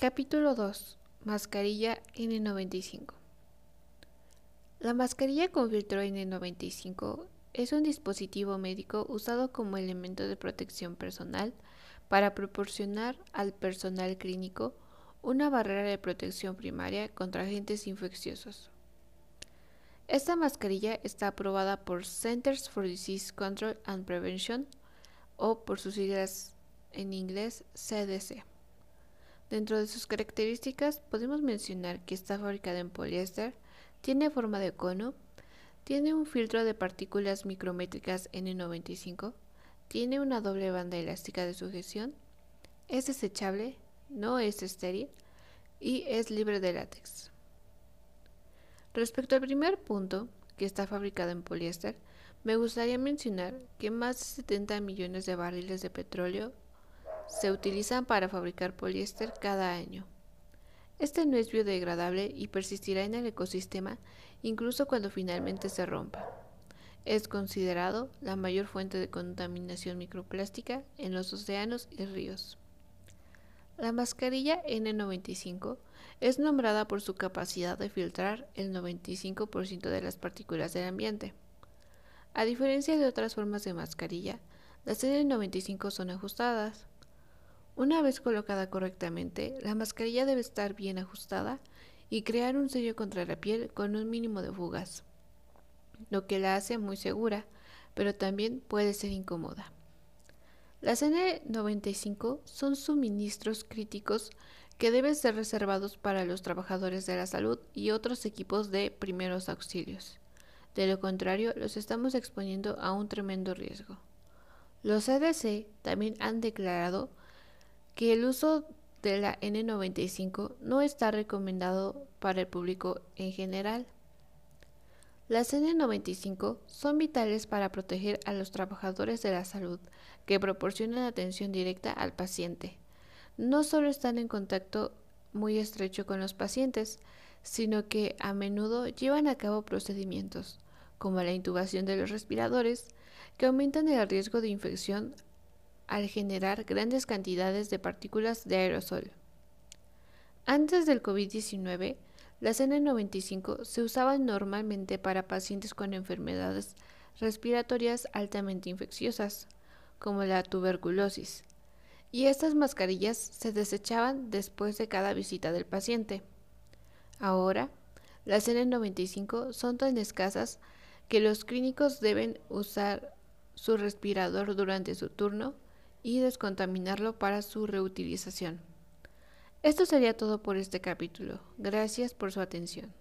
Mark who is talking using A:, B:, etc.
A: Capítulo 2. Mascarilla N95. La mascarilla con filtro N95 es un dispositivo médico usado como elemento de protección personal para proporcionar al personal clínico una barrera de protección primaria contra agentes infecciosos. Esta mascarilla está aprobada por Centers for Disease Control and Prevention o por sus siglas en inglés CDC. Dentro de sus características podemos mencionar que está fabricada en poliéster, tiene forma de cono, tiene un filtro de partículas micrométricas N95, tiene una doble banda elástica de sujeción, es desechable, no es estéril y es libre de látex. Respecto al primer punto, que está fabricado en poliéster, me gustaría mencionar que más de 70 millones de barriles de petróleo se utilizan para fabricar poliéster cada año. Este no es biodegradable y persistirá en el ecosistema incluso cuando finalmente se rompa. Es considerado la mayor fuente de contaminación microplástica en los océanos y ríos. La mascarilla N95 es nombrada por su capacidad de filtrar el 95% de las partículas del ambiente. A diferencia de otras formas de mascarilla, las N95 son ajustadas, una vez colocada correctamente, la mascarilla debe estar bien ajustada y crear un sello contra la piel con un mínimo de fugas, lo que la hace muy segura, pero también puede ser incómoda. Las N95 son suministros críticos que deben ser reservados para los trabajadores de la salud y otros equipos de primeros auxilios. De lo contrario, los estamos exponiendo a un tremendo riesgo. Los CDC también han declarado que el uso de la N95 no está recomendado para el público en general. Las N95 son vitales para proteger a los trabajadores de la salud que proporcionan atención directa al paciente. No solo están en contacto muy estrecho con los pacientes, sino que a menudo llevan a cabo procedimientos, como la intubación de los respiradores, que aumentan el riesgo de infección al generar grandes cantidades de partículas de aerosol. Antes del COVID-19, las N95 se usaban normalmente para pacientes con enfermedades respiratorias altamente infecciosas, como la tuberculosis, y estas mascarillas se desechaban después de cada visita del paciente. Ahora, las N95 son tan escasas que los clínicos deben usar su respirador durante su turno y descontaminarlo para su reutilización. Esto sería todo por este capítulo. Gracias por su atención.